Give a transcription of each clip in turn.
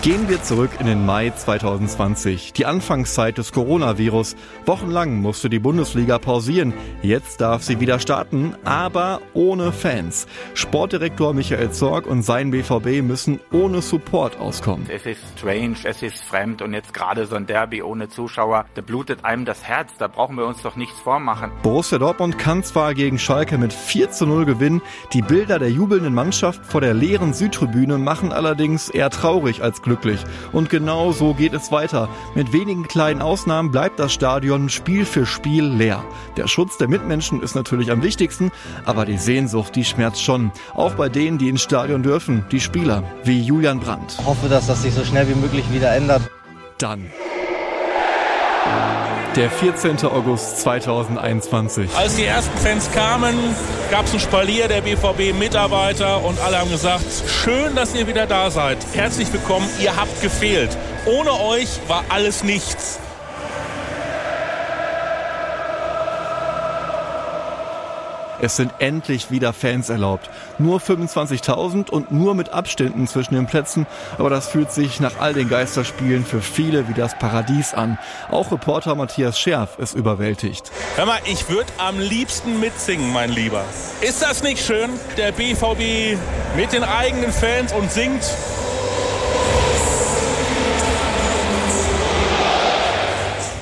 Gehen wir zurück in den Mai 2020, die Anfangszeit des Coronavirus. Wochenlang musste die Bundesliga pausieren. Jetzt darf sie wieder starten, aber ohne Fans. Sportdirektor Michael Zorg und sein BVB müssen ohne Support auskommen. Es ist strange, es ist fremd und jetzt gerade so ein Derby ohne Zuschauer, da blutet einem das Herz, da brauchen wir uns doch nichts vormachen. Borussia Dortmund kann zwar gegen Schalke mit 4 zu 0 gewinnen, die Bilder der jubelnden Mannschaft vor der leeren Südtribüne machen allerdings eher traurig als glücklich. Und genau so geht es weiter. Mit wenigen kleinen Ausnahmen bleibt das Stadion Spiel für Spiel leer. Der Schutz der Mitmenschen ist natürlich am wichtigsten, aber die Sehnsucht, die schmerzt schon. Auch bei denen, die ins Stadion dürfen, die Spieler, wie Julian Brandt. Ich hoffe, dass das sich so schnell wie möglich wieder ändert. Dann. Der 14. August 2021. Als die ersten Fans kamen, gab es ein Spalier der BVB-Mitarbeiter und alle haben gesagt, schön, dass ihr wieder da seid. Herzlich willkommen, ihr habt gefehlt. Ohne euch war alles nichts. Es sind endlich wieder Fans erlaubt. Nur 25.000 und nur mit Abständen zwischen den Plätzen. Aber das fühlt sich nach all den Geisterspielen für viele wie das Paradies an. Auch Reporter Matthias Scherf ist überwältigt. Hör mal, ich würde am liebsten mitsingen, mein Lieber. Ist das nicht schön? Der BVB mit den eigenen Fans und singt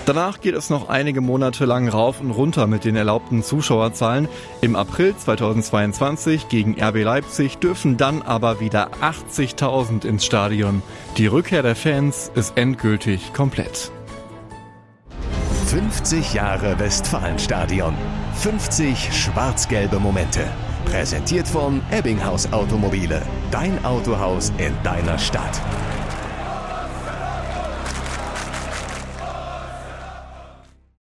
Danach geht es noch einige Monate lang rauf und runter mit den erlaubten Zuschauerzahlen. Im April 2022 gegen RB Leipzig dürfen dann aber wieder 80.000 ins Stadion. Die Rückkehr der Fans ist endgültig komplett. 50 Jahre Westfalenstadion. 50 schwarz-gelbe Momente. Präsentiert von Ebbinghaus Automobile. Dein Autohaus in deiner Stadt.